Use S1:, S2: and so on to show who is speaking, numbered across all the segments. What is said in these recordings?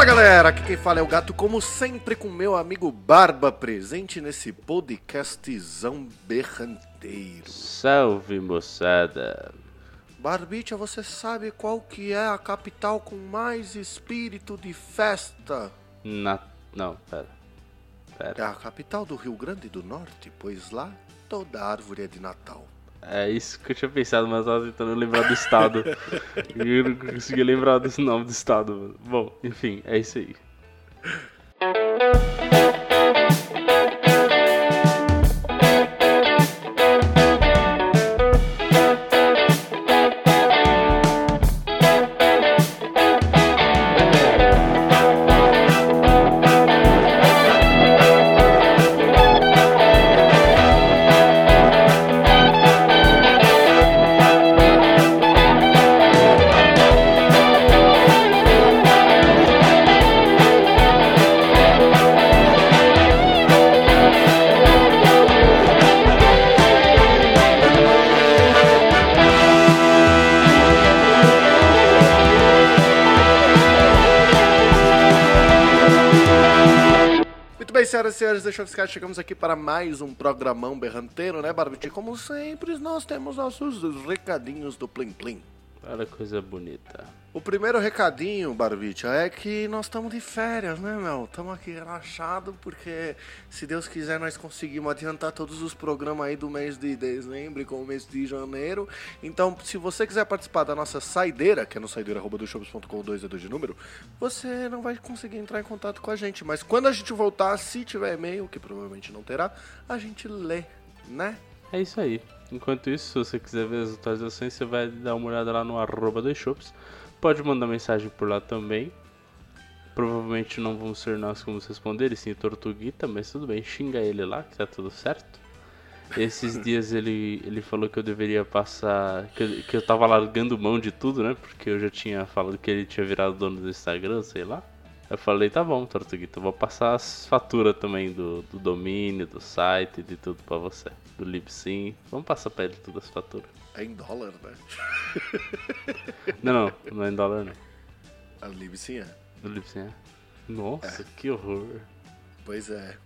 S1: Fala galera, aqui quem fala é o Gato, como sempre com meu amigo Barba presente nesse podcastzão berranteiro.
S2: Salve moçada!
S1: Barbicha, você sabe qual que é a capital com mais espírito de festa?
S2: Na... Não, pera.
S1: É
S2: Pera.
S1: a capital do Rio Grande do Norte, pois lá toda árvore é de Natal.
S2: É isso que eu tinha pensado, mas eu tava tentando lembrar do estado. e eu não consegui lembrar desse nome do estado. mano. Bom, enfim, é isso aí.
S1: Senhores, eu ficar, chegamos aqui para mais um programão berranteiro, né, Barbite? Como sempre, nós temos nossos recadinhos do Plim Plim.
S2: Olha coisa bonita.
S1: O primeiro recadinho, Barbicha, é que nós estamos de férias, né, meu? Estamos aqui relaxados porque, se Deus quiser, nós conseguimos adiantar todos os programas aí do mês de dezembro com o mês de janeiro. Então, se você quiser participar da nossa saideira, que é no saideira.com 2 é 2 de número, você não vai conseguir entrar em contato com a gente. Mas quando a gente voltar, se tiver e-mail, que provavelmente não terá, a gente lê, né?
S2: É isso aí. Enquanto isso, se você quiser ver as atualizações, você vai dar uma olhada lá no arroba dois shops. Pode mandar mensagem por lá também. Provavelmente não vão ser nós que vamos responder, e sim Tortuguita, mas tudo bem, xinga ele lá, que tá tudo certo. Esses dias ele, ele falou que eu deveria passar. Que eu, que eu tava largando mão de tudo, né? Porque eu já tinha falado que ele tinha virado dono do Instagram, sei lá. Eu falei, tá bom, Tortuguita, eu vou passar as faturas também do, do domínio, do site, de tudo pra você. Do Libsyn. Vamos passar pra ele todas as faturas.
S1: É em dólar, né?
S2: Não, não, não é em dólar não.
S1: A Libcinha.
S2: Do Libsyn é. Nossa, que horror.
S1: Pois é.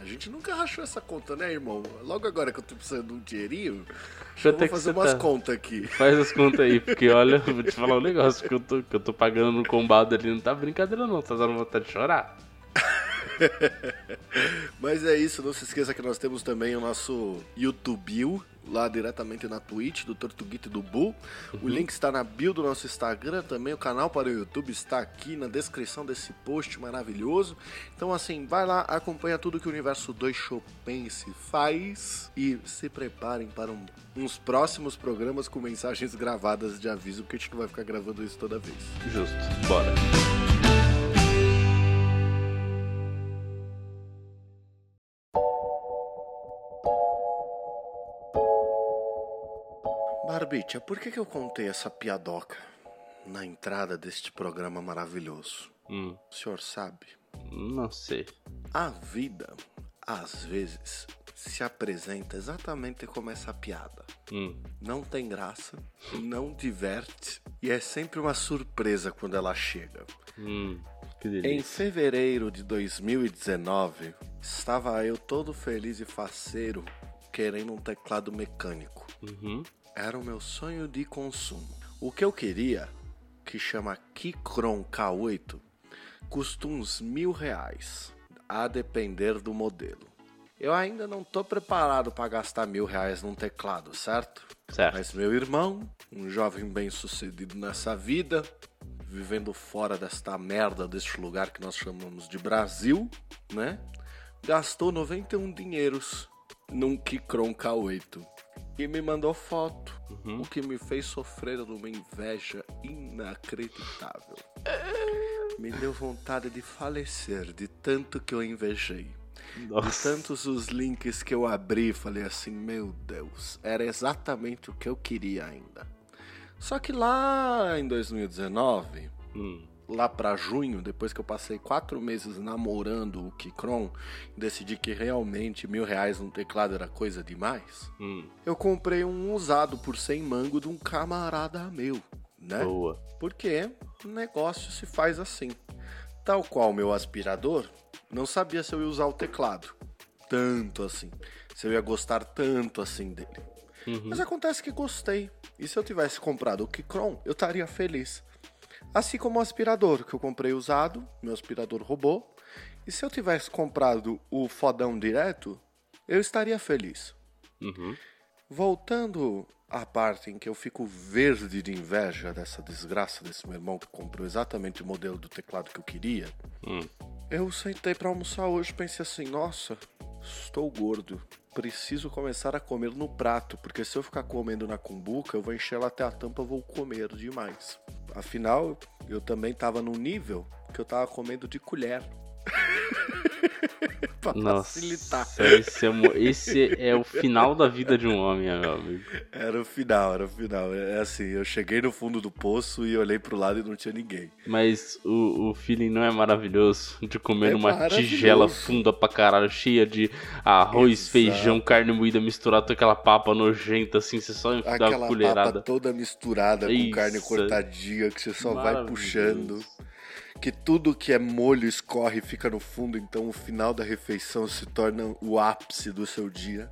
S1: A gente nunca rachou essa conta, né, irmão? Logo agora que eu tô precisando de um dinheirinho,
S2: Deixa
S1: eu
S2: até
S1: vou
S2: que
S1: fazer umas
S2: tá-
S1: contas aqui.
S2: Faz as contas aí, porque olha, eu vou te falar um negócio que eu tô, que eu tô pagando no combado ali, não tá brincadeira não, tá dando vontade de chorar.
S1: Mas é isso, não se esqueça que nós temos também o nosso YouTube, lá diretamente na Twitch, do Tortuguito e do Bull. O link está na bio do nosso Instagram também, o canal para o YouTube está aqui na descrição desse post maravilhoso. Então assim, vai lá, acompanha tudo que o Universo 2 Chopense faz e se preparem para um- uns próximos programas com mensagens gravadas de aviso, porque a gente não vai ficar gravando isso toda vez.
S2: Justo, bora.
S1: Barbicha, por que, que eu contei essa piadoca na entrada deste programa maravilhoso?
S2: Hum,
S1: O senhor sabe?
S2: não sei.
S1: A vida, às vezes, se apresenta exatamente como essa piada.
S2: Hum,
S1: Não tem graça, não diverte e é sempre uma surpresa quando ela chega.
S2: hum,
S1: Em fevereiro de 2019, estava eu todo feliz e faceiro querendo um teclado mecânico.
S2: Uhum,
S1: Era o meu sonho de consumo. O que eu queria, que chama Keychron K8, custa uns mil reais, a depender do modelo. Eu ainda não tô preparado para gastar mil reais num teclado, certo?
S2: certo.
S1: Mas meu irmão, um jovem bem sucedido nessa vida, vivendo fora desta merda deste lugar que nós chamamos de Brasil, né? Gastou 91 dinheiros num Keychron K8 e me mandou foto, o que me fez sofrer numa inveja inacreditável. Me deu vontade de falecer de tanto que eu invejei. De
S2: Nossa.
S1: tantos os links que eu abri, falei assim, meu Deus, era exatamente o que eu queria ainda. Só que lá em 2019,
S2: Hum,
S1: lá pra junho, depois que eu passei quatro meses namorando o Kikron, decidi que realmente mil reais num teclado era coisa demais.
S2: hum,
S1: Eu comprei um usado por 100 mango de um camarada meu, né?
S2: boa.
S1: Porque o negócio se faz assim. Tal qual meu aspirador, não sabia se eu ia usar o teclado tanto assim, se eu ia gostar tanto assim dele.
S2: Uhum.
S1: Mas acontece que gostei. E se eu tivesse comprado o Keychron, eu estaria feliz. Assim como o aspirador que eu comprei usado, meu aspirador robô. E se eu tivesse comprado o fodão direto, eu estaria feliz.
S2: Uhum.
S1: Voltando à parte em que eu fico verde de inveja dessa desgraça desse meu irmão que comprou exatamente o modelo do teclado que eu queria,
S2: Hum.
S1: eu sentei pra almoçar hoje e pensei assim: nossa, estou gordo. Preciso começar a comer no prato, porque se eu ficar comendo na cumbuca, eu vou encher ela até a tampa, vou comer demais. Afinal, eu também tava num nível que eu tava comendo de colher. pra
S2: Nossa,
S1: facilitar.
S2: esse é, esse é o final da vida de um homem, meu amigo.
S1: Era o final, era o final. É assim, eu cheguei no fundo do poço e olhei pro lado e não tinha ninguém.
S2: Mas o, o feeling não é maravilhoso de comer
S1: É maravilhoso.
S2: tigela funda pra caralho, cheia de arroz,
S1: Exato.
S2: feijão, carne moída misturado com aquela papa nojenta, assim, você só dá uma
S1: Aquela papa
S2: colherada.
S1: toda misturada com
S2: Isso.
S1: carne cortadinha que você só vai puxando. Que tudo que é molho escorre e fica no fundo, então o final da refeição se torna o ápice do seu dia.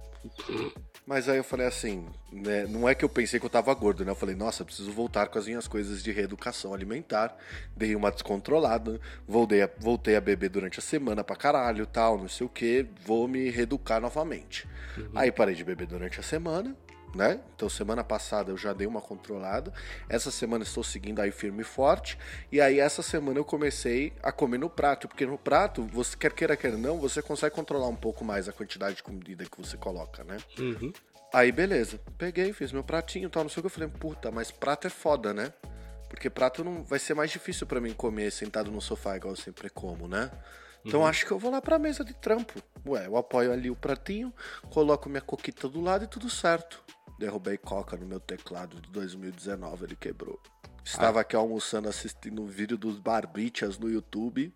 S1: Mas aí eu falei assim, né, não é que eu pensei que eu tava gordo, né? Eu falei, nossa, preciso voltar com as minhas coisas de reeducação alimentar. Dei uma descontrolada, voltei a, voltei a beber durante a semana pra caralho, tal, não sei o que, vou me reeducar novamente. Aí parei de beber durante a semana, né? Então semana passada eu já dei uma controlada. Essa semana estou seguindo aí firme e forte. E aí essa semana eu comecei a comer no prato, porque no prato, você quer queira quer não, você consegue controlar um pouco mais a quantidade de comida que você coloca, né?
S2: Uhum.
S1: Aí beleza, peguei, fiz meu pratinho, e tal, não sei o que eu falei, puta, mas prato é foda, né? Porque prato não vai ser mais difícil pra mim comer sentado no sofá igual eu sempre como, né? Então acho que eu vou lá pra mesa de trampo. Ué, eu apoio ali o pratinho, coloco minha coquita do lado e tudo certo. Derrubei coca no meu teclado de 2019, ele quebrou. Estava aqui almoçando assistindo um vídeo dos Barbichas no YouTube.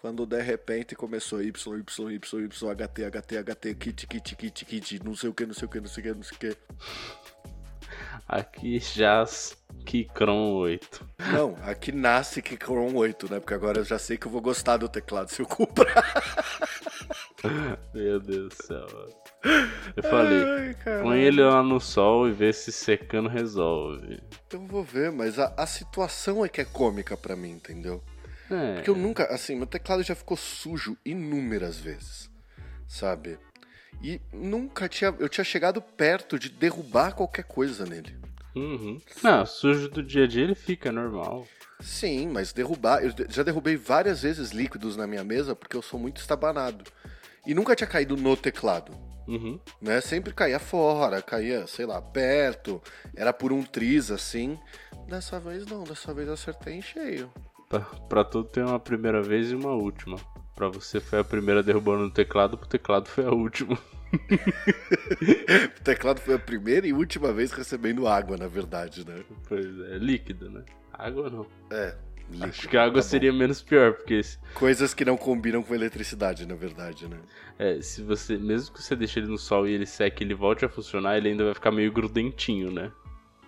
S1: Quando de repente começou Y, Y, Y, Y, HT, HT, HT, kit, kit, kit, kit, não sei o que, não sei o que, não sei o que, não sei o que.
S2: Aqui jaz Kikron 8.
S1: Não, aqui nasce Keychron 8, né? Porque agora eu já sei que eu vou gostar do teclado se eu comprar.
S2: Meu Deus do céu. Eu falei,
S1: Ai,
S2: põe ele lá no sol e vê se secando resolve.
S1: Eu vou ver, mas a, a situação é que é cômica pra mim, entendeu?
S2: É,
S1: Porque eu nunca, assim, meu teclado já ficou sujo inúmeras vezes, sabe? E nunca tinha, eu tinha chegado perto de derrubar qualquer coisa nele.
S2: uhum. Não, sujo do dia a dia ele fica normal.
S1: Sim, mas derrubar, eu já derrubei várias vezes líquidos na minha mesa porque eu sou muito estabanado. E nunca tinha caído no teclado.
S2: Uhum.
S1: né? Sempre caía fora, caía, sei lá, perto, era por um triz assim. Dessa vez não, dessa vez eu acertei em cheio.
S2: Pra, pra tudo tem uma primeira vez e uma última. Pra você foi a primeira derrubando no teclado, pro teclado foi a última.
S1: O teclado foi a primeira e última vez recebendo água, na verdade, né?
S2: Pois é, líquido, né? Água não.
S1: É.
S2: Acho que a água
S1: tá
S2: seria menos pior, porque
S1: Coisas que não combinam com eletricidade, na verdade, né?
S2: é, se você. Mesmo que você deixe ele no sol e ele seque ele volte a funcionar, ele ainda vai ficar meio grudentinho, né?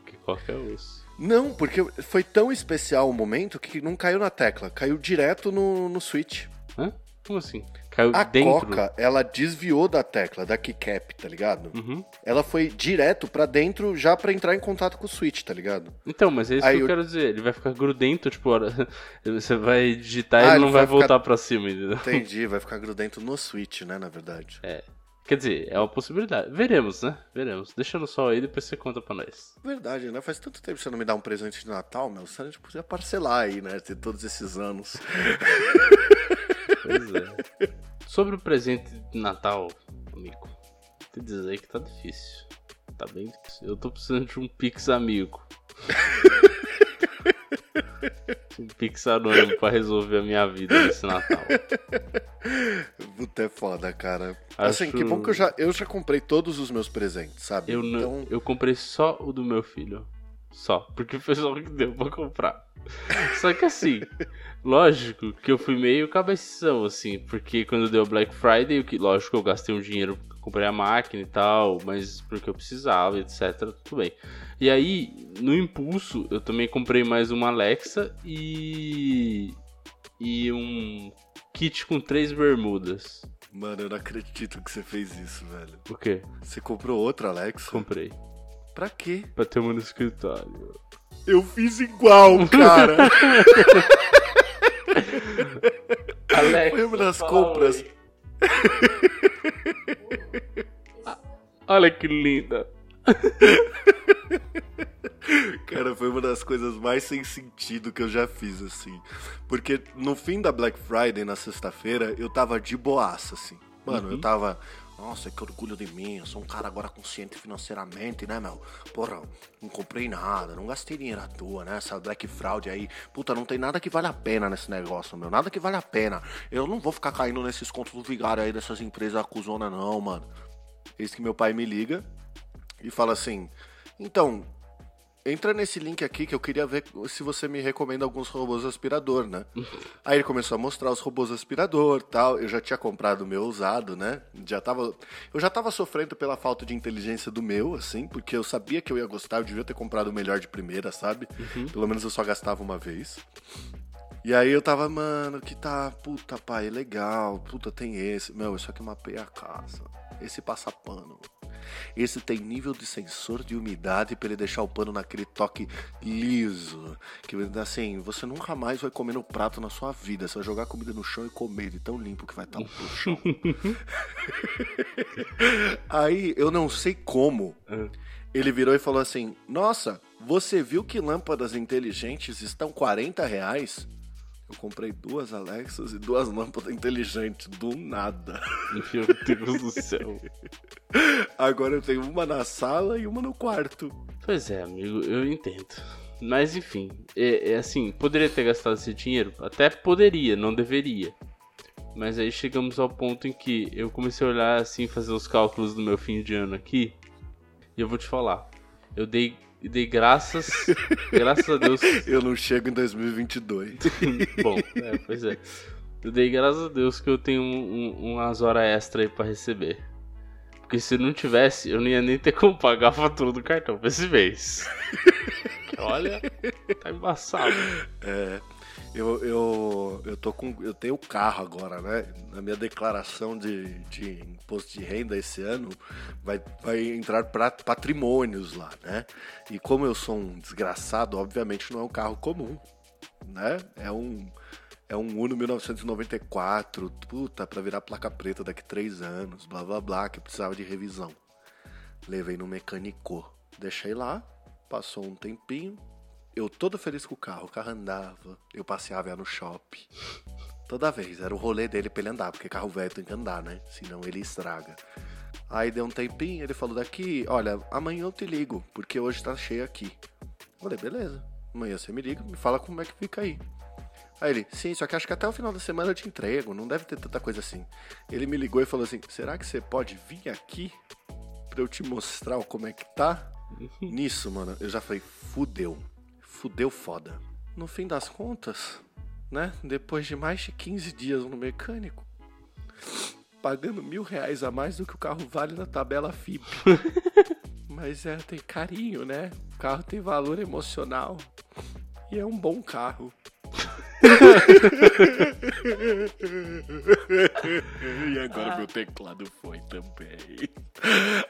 S2: Que qualquer osso.
S1: Não, porque foi tão especial o momento que não caiu na tecla, caiu direto no, no switch.
S2: Hã? Como assim? Caiu
S1: A
S2: dentro?
S1: coca, ela desviou da tecla, da keycap, tá ligado?
S2: Uhum.
S1: Ela foi direto pra dentro já pra entrar em contato com o switch, tá ligado?
S2: Então, mas é isso
S1: Aí
S2: que eu,
S1: eu-
S2: quero dizer. Ele vai ficar grudento, tipo, você vai digitar e
S1: Ah,
S2: ele
S1: ele
S2: não vai,
S1: vai ficar-
S2: voltar pra cima, entendeu?
S1: Entendi, vai ficar grudento no switch, né, na verdade.
S2: Quer dizer, é uma possibilidade. Veremos, né? Veremos. Deixa no sol aí, depois você conta pra nós.
S1: Verdade, né? Faz tanto tempo que você não me dá um presente de Natal, meu. Você podia parcelar aí, né? De todos esses anos.
S2: Pois é. Sobre o presente de Natal, amigo, te dizer que tá difícil. Tá bem difícil. Eu tô precisando de um Pix amigo. um Pix anônimo pra resolver a minha vida nesse Natal.
S1: Puta, é foda, cara.
S2: Acho-
S1: Assim, que bom que eu já, eu já comprei todos os meus presentes, sabe?
S2: Eu, não,
S1: então,
S2: eu comprei só o do meu filho. Só. Porque foi só o que deu pra comprar. Só que assim, lógico que eu fui meio cabeção, assim, porque quando deu Black Friday, que, lógico que eu gastei um dinheiro, comprei a máquina e tal, mas porque eu precisava, etc. Tudo bem. E aí, no impulso, eu também comprei mais uma Alexa e. e um kit com três bermudas.
S1: Mano, eu não acredito que você fez isso, velho.
S2: O quê?
S1: Você comprou outra, Alex?
S2: Comprei.
S1: Pra quê?
S2: Pra ter uma no escritório.
S1: Eu fiz igual, cara.
S2: Alex,
S1: Foi uma das compras.
S2: Olha que linda.
S1: Cara, foi uma das coisas mais sem sentido que eu já fiz, assim. Porque no fim da Black Friday, na sexta-feira, eu tava de boaça, assim. Mano, eu tava. Nossa, que orgulho de mim. Eu sou um cara agora consciente financeiramente, né, meu? Porra, não comprei nada, não gastei dinheiro à toa, né? Essa Black Fraud aí. Puta, não tem nada que vale a pena nesse negócio, meu. Nada que vale a pena. Eu não vou ficar caindo nesses contos do vigário aí dessas empresas acusona, não, mano. Eis que meu pai me liga e fala assim: Então, entra nesse link aqui que eu queria ver se você me recomenda alguns robôs aspirador, né? Aí ele começou a mostrar os robôs aspirador tal. Eu já tinha comprado o meu usado, né? Já tava, eu já tava sofrendo pela falta de inteligência do meu, assim, porque eu sabia que eu ia gostar, eu devia ter comprado o melhor de primeira, sabe? Pelo menos eu só gastava uma vez. E aí eu tava, mano, que tá, puta pai, legal, puta tem esse, meu, isso aqui mapeia a casa, esse passa pano, esse tem nível de sensor de umidade pra ele deixar o pano naquele toque liso, que assim, você nunca mais vai comer no prato na sua vida, você vai jogar comida no chão e comer de tão limpo que vai estar o chão. aí eu não sei como, ele virou e falou assim, nossa, você viu que lâmpadas inteligentes estão 40 reais? Eu comprei duas Alexas e duas lâmpadas inteligentes, do nada.
S2: Meu Deus do céu.
S1: Agora eu tenho uma na sala e uma no quarto.
S2: Pois é, amigo, eu entendo. Mas enfim, é, é assim, poderia ter gastado esse dinheiro? Até poderia, não deveria. Mas aí chegamos ao ponto em que eu comecei a olhar assim, fazer os cálculos do meu fim de ano aqui. E eu vou te falar, eu dei, dei graças, graças a Deus.
S1: Eu não chego em 2022.
S2: Bom, é, pois é. Eu dei graças a Deus que eu tenho um- um- umas horas extra aí pra receber. Porque se não tivesse, eu não ia nem ter como pagar a fatura do cartão pra esse mês. Olha, tá embaçado.
S1: É, eu, eu, eu tô com. Eu tenho carro agora, né? Na minha declaração de, de imposto de renda esse ano vai, vai entrar pra patrimônios lá, né? E como eu sou um desgraçado, obviamente não é um carro comum, né? É um. É um Uno 1994, puta, pra virar placa preta daqui três anos, blá blá blá, que precisava de revisão. Levei no mecânico, deixei lá, passou um tempinho, eu todo feliz com o carro, o carro andava, eu passeava ia no shopping. Toda vez, era o rolê dele pra ele andar, porque carro velho tem que andar, né? Senão ele estraga. Aí deu um tempinho, ele falou daqui, olha, amanhã eu te ligo, porque hoje tá cheio aqui. Eu falei, beleza, amanhã você me liga, me fala como é que fica aí. Aí ele, sim, só que acho que até o final da semana eu te entrego, não deve ter tanta coisa assim. Ele me ligou e falou assim, será que você pode vir aqui pra eu te mostrar como é que tá? Nisso, mano, eu já falei, fudeu. Fudeu foda. No fim das contas, né? Depois de mais de 15 dias no mecânico, pagando mil reais a mais do que o carro vale na tabela FIP. Mas é, tem carinho, né? O carro tem valor emocional. E é um bom carro. e agora meu teclado foi também.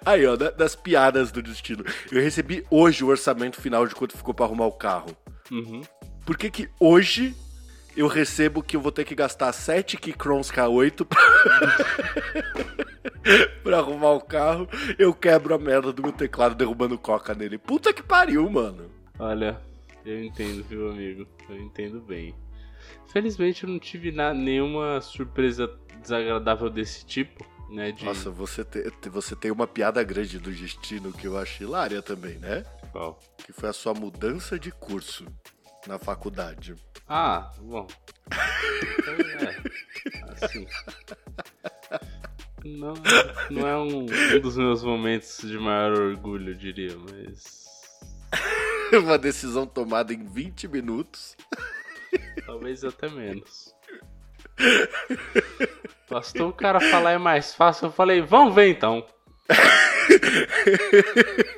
S1: Aí, ó, da- das piadas do destino. Eu recebi hoje o orçamento final de quanto ficou pra arrumar o carro.
S2: Uhum.
S1: Por que que hoje eu recebo que eu vou ter que gastar 7 Keychronos K8 pra... pra arrumar o carro? Eu quebro a merda do meu teclado derrubando coca nele. Puta que pariu, mano.
S2: Olha, eu entendo, viu, amigo? Eu entendo bem. Felizmente eu não tive na, nenhuma surpresa desagradável desse tipo, né? De
S1: Nossa, você, te- você tem uma piada grande do destino que eu acho hilária também, né?
S2: qual?
S1: Que foi a sua mudança de curso na faculdade.
S2: Ah, bom. Então, é, assim. Não, não é um, um dos meus momentos de maior orgulho, eu diria, mas.
S1: uma decisão tomada em 20 minutos.
S2: Talvez até menos. Bastou o cara falar é mais fácil, eu falei, vamos ver então.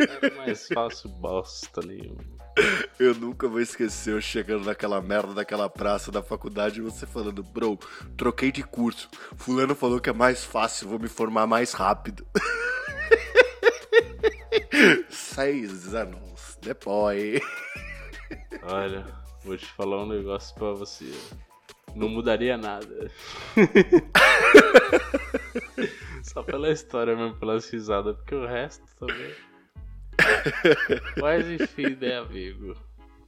S2: Era mais fácil bosta nenhuma.
S1: Eu nunca vou esquecer eu chegando naquela merda daquela praça da faculdade e você falando, bro, troquei de curso. Fulano falou que é mais fácil, vou me formar mais rápido. Seis anos depois.
S2: Olha, vou te falar um negócio pra você. Não mudaria nada. Só pela história mesmo, pelas risadas, porque o resto também. Mas enfim, né, amigo?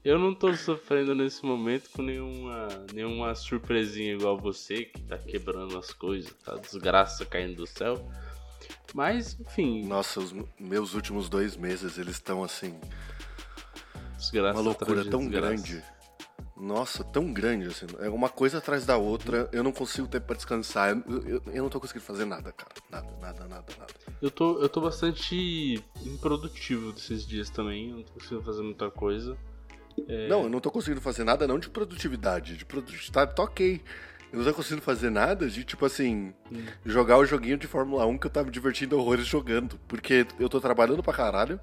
S2: Eu não tô sofrendo nesse momento com nenhuma, nenhuma surpresinha igual você, que tá quebrando as coisas, tá desgraça caindo do céu. Mas, enfim.
S1: Nossa, os meus últimos dois meses, eles estão assim.
S2: Desgraça
S1: uma loucura tão
S2: desgraça.
S1: grande. Nossa, tão grande assim. É uma coisa atrás da outra. Eu não consigo ter pra descansar. Eu, eu, eu não tô conseguindo fazer nada, cara. Nada, nada, nada, nada.
S2: Eu tô, eu tô bastante improdutivo desses dias também. Eu não tô conseguindo fazer muita coisa.
S1: Não, eu não tô conseguindo fazer nada não de produtividade. De produtividade, tá ok. Eu não tô conseguindo fazer nada de, tipo assim, jogar o joguinho de Fórmula 1 que eu tava me divertindo horrores jogando. Porque eu tô trabalhando pra caralho.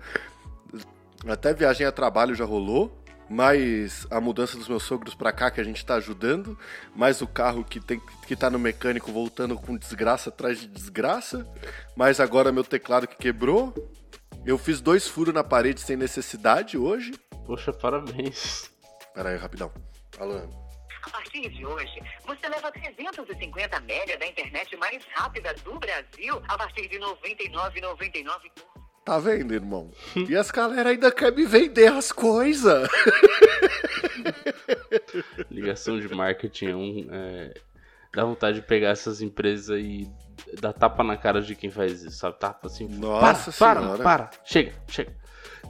S1: Até viagem a trabalho já rolou. Mais a mudança dos meus sogros pra cá que a gente tá ajudando. Mais o carro que, tem, que tá no mecânico voltando com desgraça atrás de desgraça. Mais agora meu teclado que quebrou. Eu fiz dois furos na parede sem necessidade hoje.
S2: Poxa, parabéns.
S1: Pera aí, rapidão. Alô.
S3: A partir de hoje, você leva 350 mega da internet mais rápida do Brasil a partir de R$ 99,99 por
S1: Tá vendo, irmão? E as galera ainda querem me vender as coisas.
S2: Ligação de marketing é um. É, dá vontade de pegar essas empresas e dar tapa na cara de quem faz isso, sabe? Tapa assim.
S1: Nossa
S2: para,
S1: senhora.
S2: para, para. Chega, chega.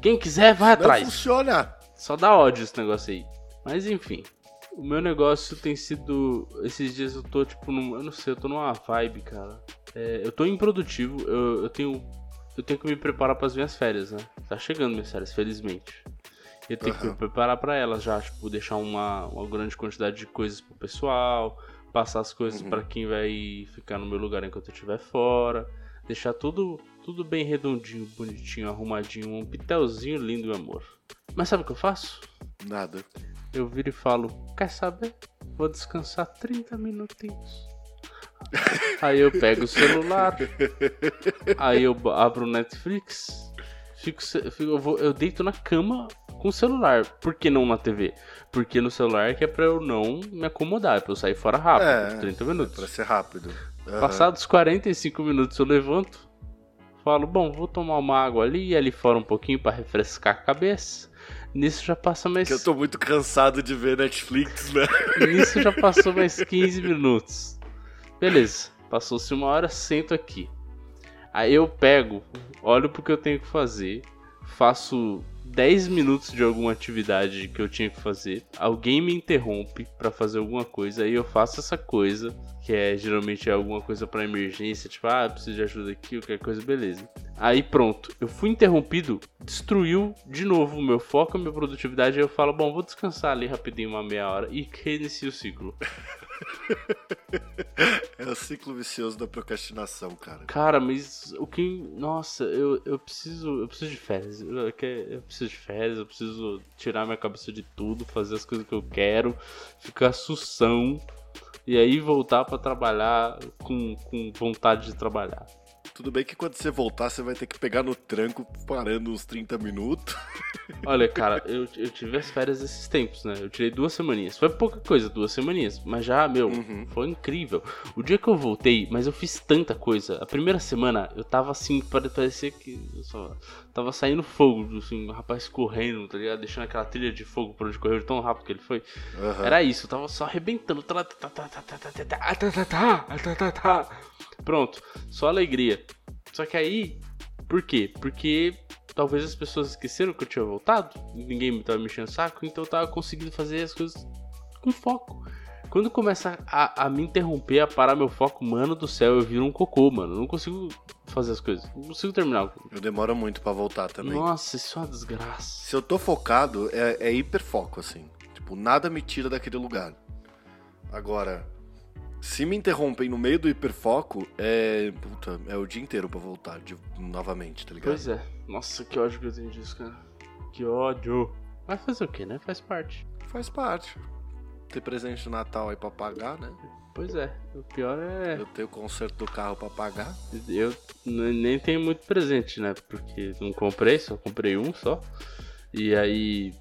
S2: Quem quiser, vai
S1: Não
S2: atrás.
S1: funciona.
S2: Só dá ódio esse negócio aí. Mas enfim. O meu negócio tem sido. Esses dias eu tô, tipo, num. Eu não sei, eu tô numa vibe, cara. É, eu tô improdutivo, eu, eu tenho. Eu tenho que me preparar para as minhas férias, né? Tá chegando minhas férias, felizmente. Eu tenho que me preparar para elas já, tipo, deixar uma, uma grande quantidade de coisas pro pessoal, passar as coisas
S1: Uhum.
S2: pra quem vai ficar no meu lugar enquanto eu estiver fora, deixar tudo tudo bem redondinho, bonitinho, arrumadinho, um pitelzinho lindo, meu amor. Mas sabe o que eu faço?
S1: Nada.
S2: Eu viro e falo, quer saber? Vou descansar 30 minutinhos. Aí eu pego o celular, aí eu abro o Netflix, fico, fico- eu, vou- eu deito na cama com o celular. Por que não na TV? Porque no celular é que é pra eu não me acomodar, é pra eu sair fora rápido,
S1: É,
S2: 30 minutos.
S1: Pra ser rápido. Aham.
S2: Passados 45 minutos eu levanto, falo, bom, vou tomar uma água ali e ali fora um pouquinho pra refrescar a cabeça. Nisso já passa mais
S1: Que eu tô muito cansado de ver Netflix, né?
S2: Nisso já passou mais 15 minutos. Beleza, passou-se uma hora, sento aqui. Aí eu pego, olho pro que eu tenho que fazer, faço 10 minutos de alguma atividade que eu tinha que fazer, alguém me interrompe pra fazer alguma coisa, aí eu faço essa coisa, que é geralmente é alguma coisa pra emergência, tipo, ah, preciso de ajuda aqui, qualquer coisa, beleza. Aí pronto, eu fui interrompido, destruiu de novo o meu foco, a minha produtividade, aí eu falo, bom, vou descansar ali rapidinho uma meia hora e reinicio o ciclo.
S1: É o ciclo vicioso da procrastinação, cara.
S2: Cara, mas o que. Nossa, eu, eu preciso. Eu preciso de férias. Eu, eu preciso de férias, eu preciso tirar minha cabeça de tudo, fazer as coisas que eu quero, ficar sução e aí voltar pra trabalhar com, com vontade de trabalhar.
S1: Tudo bem que quando você voltar, você vai ter que pegar no tranco parando uns 30 minutos.
S2: Olha, cara, eu, eu tive as férias esses tempos, né? Eu tirei duas semaninhas. Foi pouca coisa, duas semaninhas. Mas já, meu,
S1: Uhum.
S2: foi incrível. O dia que eu voltei, mas eu fiz tanta coisa. A primeira semana eu tava assim, pare- parecia que eu só tava saindo fogo, assim, o rapaz correndo, tá ligado? Deixando aquela trilha de fogo por onde correu tão rápido que ele foi.
S1: Uhum.
S2: Era isso, tava só arrebentando. Pronto, só alegria. Só que aí, por quê? Porque talvez as pessoas esqueceram que eu tinha voltado, ninguém me tava mexendo o saco, então eu tava conseguindo fazer as coisas com foco. Quando começa a, a me interromper, a parar meu foco, mano do céu, eu viro um cocô, mano. Eu não consigo fazer as coisas. Não consigo terminar.
S1: Eu demoro muito pra voltar também.
S2: Nossa, isso é uma desgraça.
S1: Se eu tô focado, é, é hiperfoco, assim. Tipo, nada me tira daquele lugar. Agora, se me interrompem no meio do hiperfoco, é. Puta, é o dia inteiro pra voltar de, novamente, tá ligado?
S2: Pois é. Nossa, que ódio que eu tenho disso, cara. Que ódio. Vai fazer o que, né? Faz parte.
S1: Faz parte. Ter presente de Natal aí pra pagar, né?
S2: Pois é, o pior é.
S1: Eu tenho o conserto do carro pra pagar.
S2: Eu nem tenho muito presente, né? Porque não comprei, só comprei um só. E aí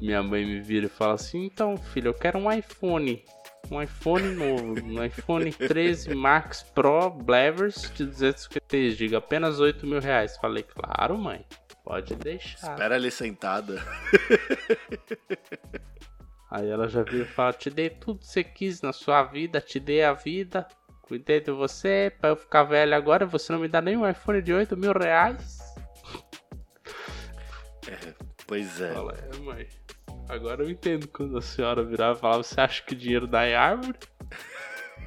S2: minha mãe me vira e fala assim: então, filho, eu quero um iPhone. Um iPhone novo, um iPhone 13 Max Pro Blevers de 256 GB, apenas 8 mil reais. Falei, claro, mãe, pode deixar.
S1: Espera ali sentada.
S2: Aí ela já vira e fala: Te dei tudo que você quis na sua vida, te dei a vida, cuidei de você, pra eu ficar velho agora, você não me dá nem um iPhone de 8 mil reais?
S1: Pois é.
S2: Fala, é, mãe. Agora eu entendo quando a senhora virava e falava: Você acha que dinheiro dá em árvore?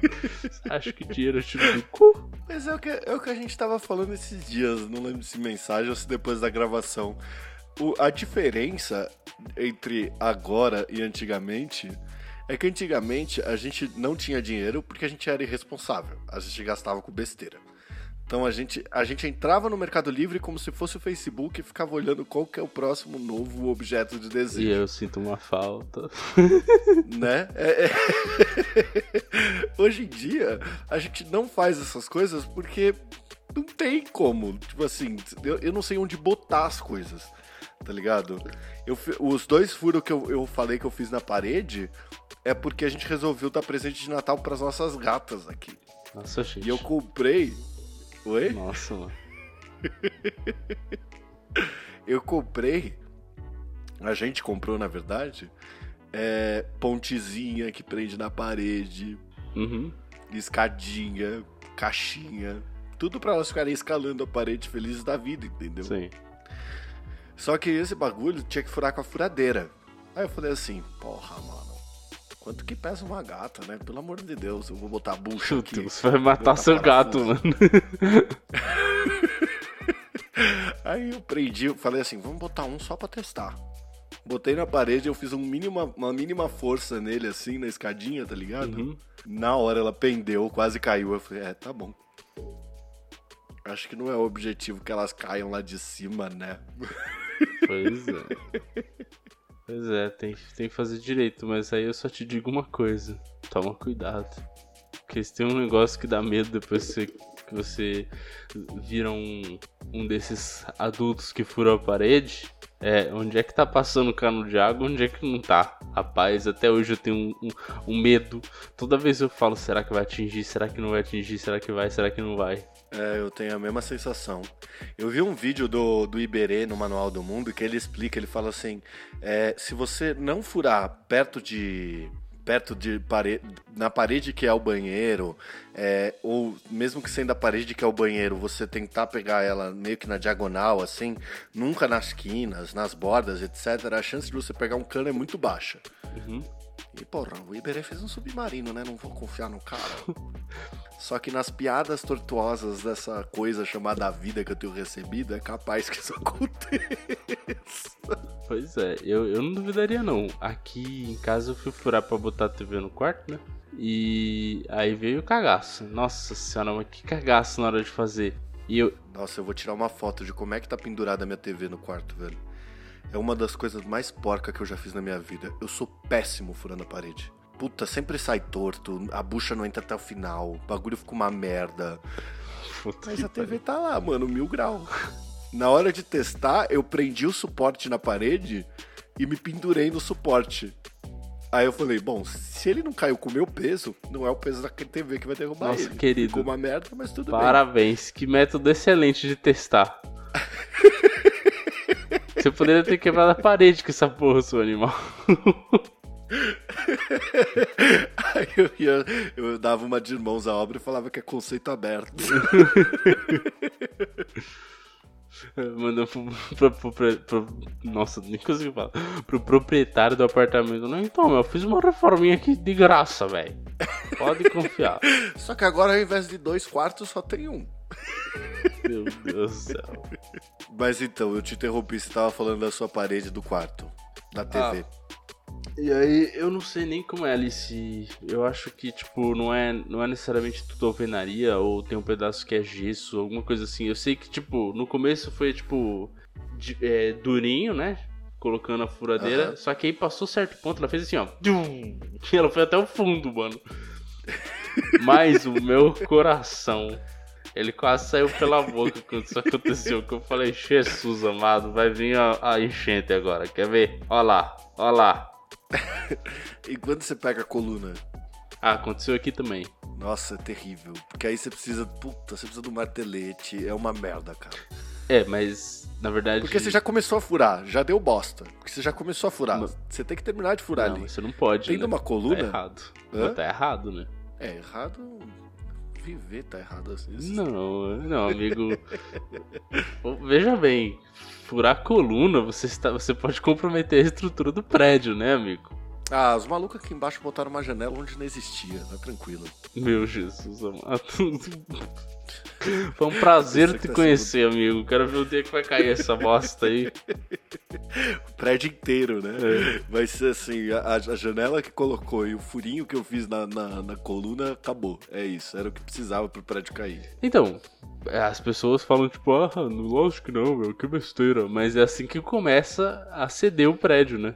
S2: Você acha que dinheiro é tiro do cu?
S1: Mas é o, que, é o que a gente tava falando esses dias, não lembro se mensagem ou se depois da gravação. O- a diferença entre agora e antigamente é que antigamente a gente não tinha dinheiro porque a gente era irresponsável. A gente gastava com besteira. Então a gente, a gente entrava no Mercado Livre como se fosse o Facebook e ficava olhando qual que é o próximo novo objeto de
S2: E
S1: desejo
S2: eu sinto uma falta.
S1: né? É- é- Hoje em dia, a gente não faz essas coisas porque não tem como. Tipo assim, eu, eu não sei onde botar as coisas, tá ligado? Eu, os dois furos que eu, eu falei que eu fiz na parede é porque a gente resolveu dar presente de Natal pras nossas gatas aqui.
S2: Nossa, gente.
S1: E eu comprei. Oi?
S2: Nossa, mano.
S1: Eu comprei. A gente comprou, na verdade. É, pontezinha que prende na parede.
S2: Uhum.
S1: escadinha, caixinha, tudo pra elas ficarem escalando a parede felizes da vida, entendeu?
S2: Sim.
S1: Só que esse bagulho tinha que furar com a furadeira. Aí eu falei assim, porra, mano, quanto que pesa uma gata, né? Pelo amor de Deus, eu vou botar a bucha
S2: Meu
S1: aqui.
S2: Deus, vai matar seu gato, mano.
S1: Aí eu prendi, eu falei assim, vamos botar um só pra testar. Botei na parede, eu fiz um mínima, uma mínima força nele, assim, na escadinha, tá ligado?
S2: Uhum.
S1: Na hora ela pendeu, quase caiu. Eu falei, é, tá bom. Acho que não é o objetivo que elas caiam lá de cima, né?
S2: Pois é. Pois é, tem, tem que fazer direito, mas aí eu só te digo uma coisa. Toma cuidado. Porque se tem um negócio que dá medo depois que você, que você vira um, um desses adultos que furam a parede, é onde é que tá passando o cano de água, onde é que não tá. Rapaz, até hoje eu tenho um, um, um medo. Toda vez eu falo, será que vai atingir? Será que não vai atingir? Será que vai? Será que não vai?
S1: É, eu tenho a mesma sensação. Eu vi um vídeo do, do Iberê no Manual do Mundo que ele explica, ele fala assim, é, se você não furar perto de perto de parede, na parede que é o banheiro, é, ou mesmo que sendo a parede que é o banheiro, você tentar pegar ela meio que na diagonal, assim, nunca nas quinas, nas bordas, etc., a chance de você pegar um cano é muito baixa.
S2: Uhum.
S1: E, porra, o Iberê fez um submarino, né? Não vou confiar no cara. Só que nas piadas tortuosas dessa coisa chamada vida que eu tenho recebido, é capaz que isso aconteça.
S2: Pois é, eu, eu não duvidaria não. Aqui em casa eu fui furar pra botar a TV no quarto, né? E aí veio o cagaço. Nossa senhora, mas que cagaço na hora de fazer. E eu.
S1: Nossa, eu vou tirar uma foto de como é que tá pendurada a minha TV no quarto, velho. É uma das coisas mais porcas que eu já fiz na minha vida. Eu sou péssimo furando a parede. Puta, sempre sai torto, a bucha não entra até o final, o bagulho fica uma merda.
S2: Puta
S1: Mas a TV tá lá, mano, mil grau. Na hora de testar, eu prendi o suporte na parede e me pendurei no suporte. Aí eu falei, bom, se ele não caiu com o meu peso, não é o peso da TV que vai derrubar
S2: Nossa,
S1: ele.
S2: querido.
S1: Ficou uma merda, mas tudo bem.
S2: Parabéns, que método excelente de testar. Você poderia ter quebrado a parede com essa porra, seu animal.
S1: Aí eu, ia, eu dava uma de irmãos à obra e falava que é conceito aberto.
S2: Mandou pro, pro, pro- pro- Nossa, nem consegui falar. Pro proprietário do apartamento. Não, então, eu fiz uma reforminha aqui de graça, velho. Pode confiar.
S1: Só que agora, ao invés de dois quartos, só tem um.
S2: Meu Deus do céu.
S1: Mas então, eu te interrompi, você tava falando da sua parede do quarto, da TV.
S2: E aí, eu não sei nem como é ali se. Eu acho que, tipo, não é, não é necessariamente tudo alvenaria ou tem um pedaço que é gesso, alguma coisa assim. Eu sei que, tipo, no começo foi, tipo, de- é, durinho, né? colocando a furadeira.
S1: Aham.
S2: Só que aí passou certo ponto, ela fez assim, ó. E ela foi até o fundo, mano. Mas o meu coração, ele quase saiu pela boca quando isso aconteceu. Que eu falei, Jesus amado, vai vir a, a enchente agora. Quer ver? Ó lá, ó lá.
S1: E quando você pega a coluna?
S2: Ah, aconteceu aqui também.
S1: Nossa, é terrível. Porque aí você precisa. Puta, você precisa do martelete. É uma merda, cara.
S2: É, mas na verdade.
S1: Porque você já começou a furar, já deu bosta. Porque você já começou a furar.
S2: Não.
S1: Você tem que terminar de furar
S2: Não,
S1: ali.
S2: você não pode.
S1: Tendo
S2: né?
S1: uma coluna?
S2: Tá errado.
S1: Hã?
S2: Tá errado, né?
S1: É errado. Viver tá errado vezes.
S2: Não, não, amigo. Veja bem, furar coluna, você, está, você pode comprometer a estrutura do prédio, né, amigo?
S1: Ah, os malucos aqui embaixo botaram uma janela onde não existia, tá tranquilo.
S2: Meu Jesus amado. Foi um prazer te
S1: tá
S2: conhecer, amigo. Quero ver o dia que vai cair essa bosta aí.
S1: O prédio inteiro, né?
S2: É.
S1: Vai ser assim, a, a janela que colocou e o furinho que eu fiz na, na, na coluna, acabou. É isso, era o que precisava pro prédio cair.
S2: Então, as pessoas falam tipo, ah, não- lógico que não, meu, que besteira. Mas é assim que começa a ceder o prédio, né?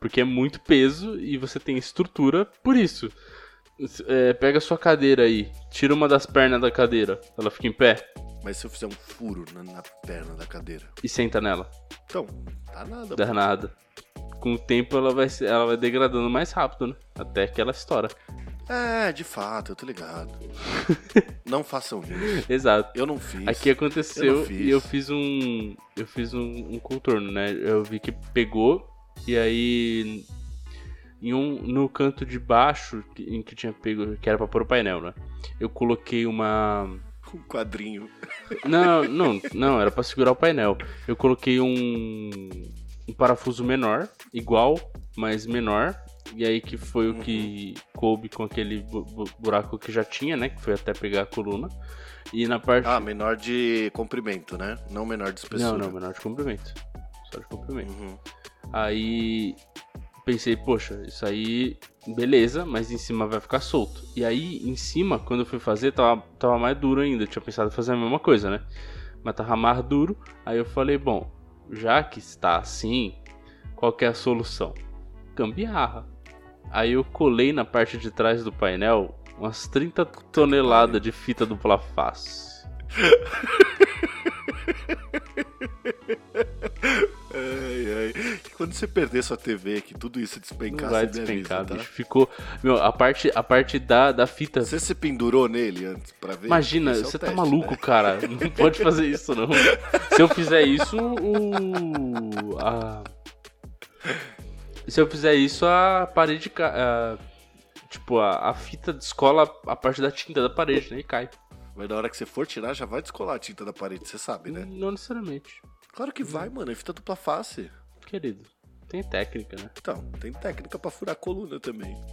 S2: Porque é muito peso e você tem estrutura por isso. É, pega a sua cadeira aí, tira uma das pernas da cadeira, ela fica em pé
S1: Mas se eu fizer um furo na, na perna da cadeira?
S2: e senta nela.
S1: Então, dá nada.
S2: Dá nada. Com o tempo ela vai, se- ela vai degradando mais rápido, né? Até que ela estoura.
S1: É, de fato, eu tô ligado. não façam isso.
S2: Exato.
S1: Eu não fiz.
S2: Aqui
S1: Eu
S2: aconteceu e eu fiz um. Eu fiz um, um contorno, né? Eu vi que pegou e aí. Em um, no canto de baixo, em que tinha pego, que era pra pôr o painel, né? Eu coloquei uma.
S1: Um quadrinho.
S2: Não, não, não, era pra segurar o painel. Eu coloquei um, um parafuso menor, igual, mas menor. E aí que foi o que coube com aquele bu- buraco que já tinha, né? Que foi até pegar a coluna. E na parte.
S1: Ah, menor de comprimento, né? Não menor de espessura.
S2: não, não, menor de comprimento. Só de comprimento.
S1: Uhum.
S2: Aí pensei, poxa, isso aí, beleza, mas em cima vai ficar solto. E aí, em cima, quando eu fui fazer, tava, tava mais duro ainda. Eu tinha pensado em fazer a mesma coisa, né? Mas tava mais duro. Aí eu falei, bom, já que está assim, qual é a solução? Gambiarra. Aí eu colei na parte de trás do painel umas 30 toneladas de fita dupla face.
S1: Ai, ai. Quando você perder sua TV, que tudo isso despencar,
S2: Não vai despencar,
S1: avisa, tá?
S2: bicho. Ficou. Meu, a parte, a parte da, da fita
S1: Você se pendurou nele antes pra ver?
S2: Imagina,
S1: é
S2: você tá
S1: teste,
S2: maluco,
S1: né?
S2: cara. Não pode fazer isso, não. Se eu fizer isso, o. A... Se eu fizer isso, a parede. a- Tipo, a, a fita descola a parte da tinta da parede, né? E cai.
S1: Mas na hora que você for tirar, já vai descolar a tinta da parede, você sabe, né?
S2: Não necessariamente.
S1: Claro que vai, mano. É fita dupla face.
S2: Querido, tem técnica, né?
S1: Então, tem técnica pra furar a coluna também.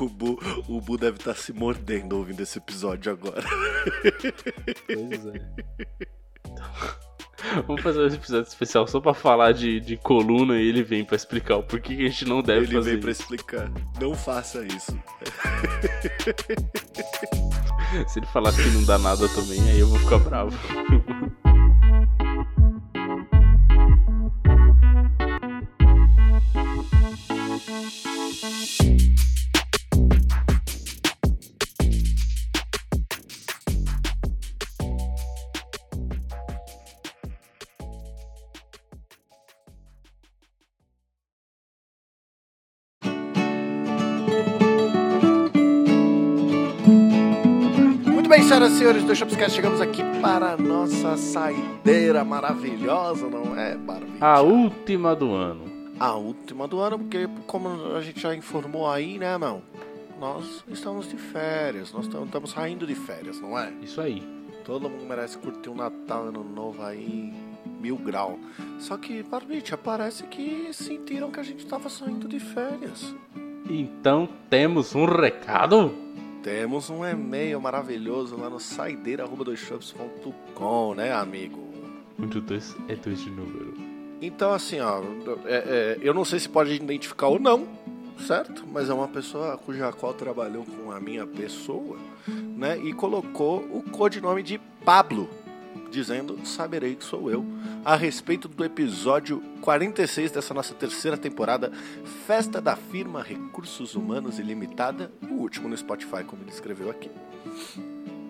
S1: O Bu, o Bu deve estar se mordendo ouvindo esse episódio agora.
S2: Pois é. Então, Vamos fazer um episódio especial só pra falar de, de coluna e ele vem pra explicar o porquê que a gente não deve
S1: Ele
S2: fazer
S1: veio pra
S2: isso.
S1: explicar. Não faça isso.
S2: Se ele falar que não dá nada também, aí eu vou ficar bravo.
S1: Saideira maravilhosa, não é, Barbie?
S2: A última do ano.
S1: A última do ano, porque como a gente já informou aí, né, irmão? Nós estamos de férias, nós tam- estamos saindo de férias, não é?
S2: Isso aí.
S1: Todo mundo merece curtir um Natal, Ano Novo aí, mil grau. Só que, Barbicha, parece que sentiram que a gente estava saindo de férias.
S2: Então temos um recado?
S1: Temos um e-mail maravilhoso lá no saideira.com, né, amigo?
S2: Muito dois é dois de número.
S1: Então, assim, ó, é- é, eu não sei se pode identificar ou não, certo? Mas é uma pessoa cuja qual trabalhou com a minha pessoa, né? E colocou o codinome de Pablo. Dizendo Saberei que sou eu, a respeito do episódio 46 dessa nossa terceira temporada, Festa da Firma Recursos Humanos Ilimitada, o último no Spotify, como ele escreveu aqui.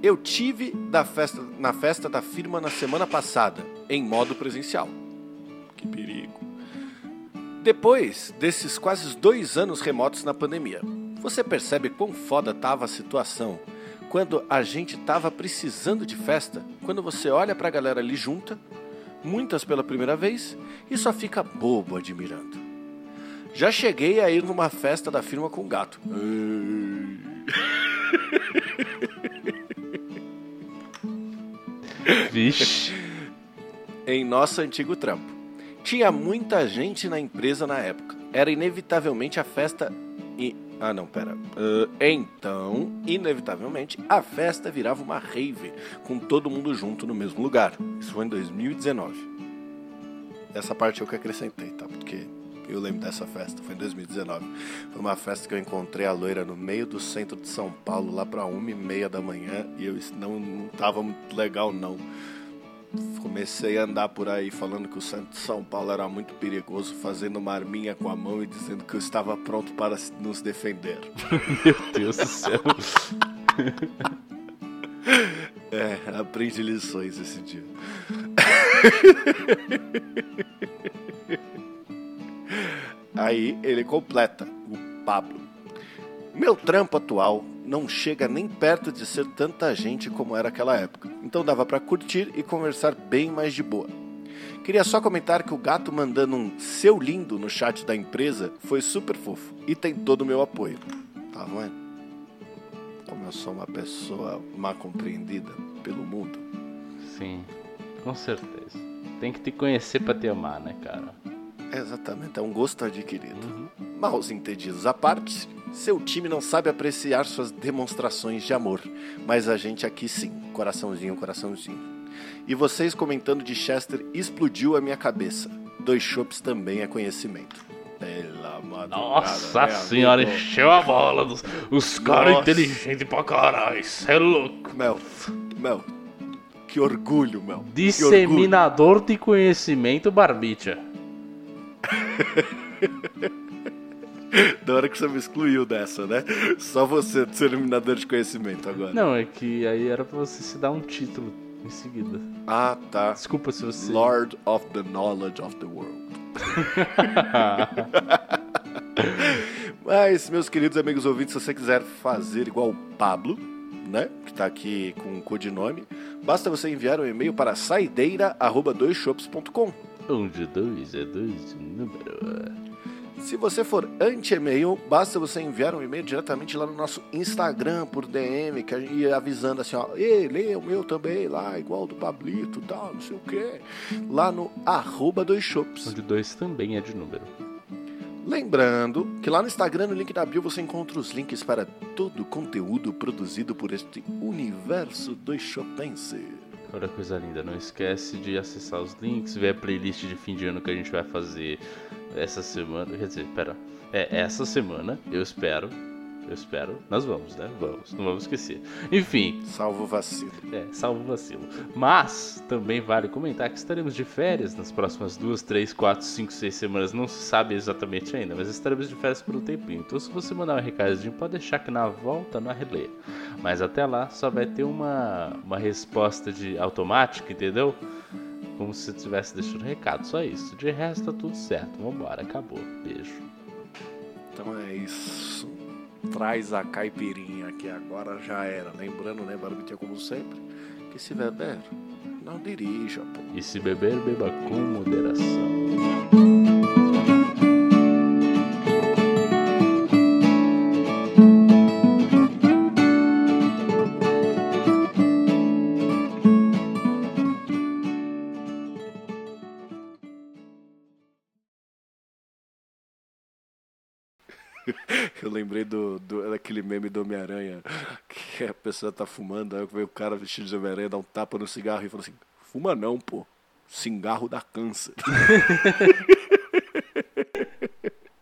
S1: Eu tive da festa, na festa da firma na semana passada, em modo presencial. Que perigo. Depois desses quase dois anos remotos na pandemia, você percebe quão foda tava a situação quando a gente tava precisando de festa, quando você olha pra galera ali junta, muitas pela primeira vez, e só fica bobo admirando. Já cheguei a ir numa festa da firma com gato.
S2: Vixe.
S1: em nosso antigo trampo. Tinha muita gente na empresa na época. Era inevitavelmente a festa. Ah, não, pera. Ah, então, inevitavelmente, a festa virava uma rave, com todo mundo junto no mesmo lugar. Isso foi em 2019. Essa parte eu que acrescentei, tá? Porque eu lembro dessa festa, foi em 2019. Foi uma festa que eu encontrei a loira no meio do centro de São Paulo, lá pra uma e meia da manhã, e eu não, não tava muito legal, não. Comecei a andar por aí falando que o centro de São Paulo era muito perigoso, fazendo uma arminha com a mão e dizendo que eu estava pronto para nos defender.
S2: Meu Deus do céu.
S1: É, aprendi lições esse dia. Aí ele completa, o Pablo. Meu trampo atual não chega nem perto de ser tanta gente como era aquela época. Então dava pra curtir e conversar bem mais de boa. Queria só comentar que o gato mandando um seu lindo no chat da empresa foi super fofo e tem todo o meu apoio. Tá vendo? Como eu sou uma pessoa mal compreendida pelo mundo.
S2: Sim, com certeza. Tem que te conhecer pra te amar, né, cara?
S1: Exatamente, é um gosto adquirido. Maus entendidos à parte, seu time não sabe apreciar suas demonstrações de amor, mas a gente aqui sim, coraçãozinho, coraçãozinho. E vocês comentando de Chester explodiu a minha cabeça. Dois chopps também é conhecimento. Pela madrugada,
S2: Nossa
S1: né,
S2: senhora,
S1: amigo?
S2: encheu a bola dos os caras inteligentes pra caralho. Cê é louco.
S1: Mel, Mel, que orgulho, Mel. Que orgulho.
S2: Disseminador de conhecimento, Barbicha.
S1: Da hora que você me excluiu dessa, né? Só você, disseminador de conhecimento agora.
S2: Não, é que aí era pra você se dar um título em seguida.
S1: Ah, tá.
S2: Desculpa se você.
S1: Lord of the knowledge of the world. Mas, meus queridos amigos ouvintes, se você quiser fazer igual o Pablo, né? Que tá aqui com o codinome, basta você enviar um e-mail para saideira.doisshops.com.
S2: Onde dois é dois número.
S1: Se você for anti-e-mail, basta você enviar um e-mail diretamente lá no nosso Instagram por DM, que gente ia avisando assim, ó, ei, lê o meu também lá, igual do Pablito e tal, não sei o quê. Lá no arroba dois shops.
S2: Onde dois também é de número.
S1: Lembrando que lá no Instagram, no link da bio, você encontra os links para todo o conteúdo produzido por este universo do Chopense.
S2: Olha coisa linda, não esquece de acessar os links, ver a playlist de fim de ano que a gente vai fazer essa semana. Quer dizer, pera. É, essa semana, eu espero. Eu espero. Nós vamos, né? Vamos, não vamos esquecer. Enfim,
S1: Salvo vacilo.
S2: é, salvo vacilo. Mas também vale comentar que estaremos de férias nas próximas duas, três, quatro, cinco, seis semanas. Não se sabe exatamente ainda, mas estaremos de férias por um tempinho. Então, se você mandar um recadinho, pode deixar que na volta não arreleia. Mas até lá só vai ter uma, uma resposta de automática, entendeu? Como se você tivesse deixando recado, só isso. De resto, tá tudo certo. Vambora, acabou. Beijo.
S1: Então é isso. Traz a caipirinha que agora já era. Lembrando, né, Barbitinha, como sempre, que se beber, não dirija, pô.
S2: E se beber, beba com moderação.
S1: Daquele meme do Homem-Aranha, que a pessoa tá fumando, aí veio o cara vestido de Homem-Aranha, dá um tapa no cigarro e fala assim, fuma não, pô. Cigarro dá câncer.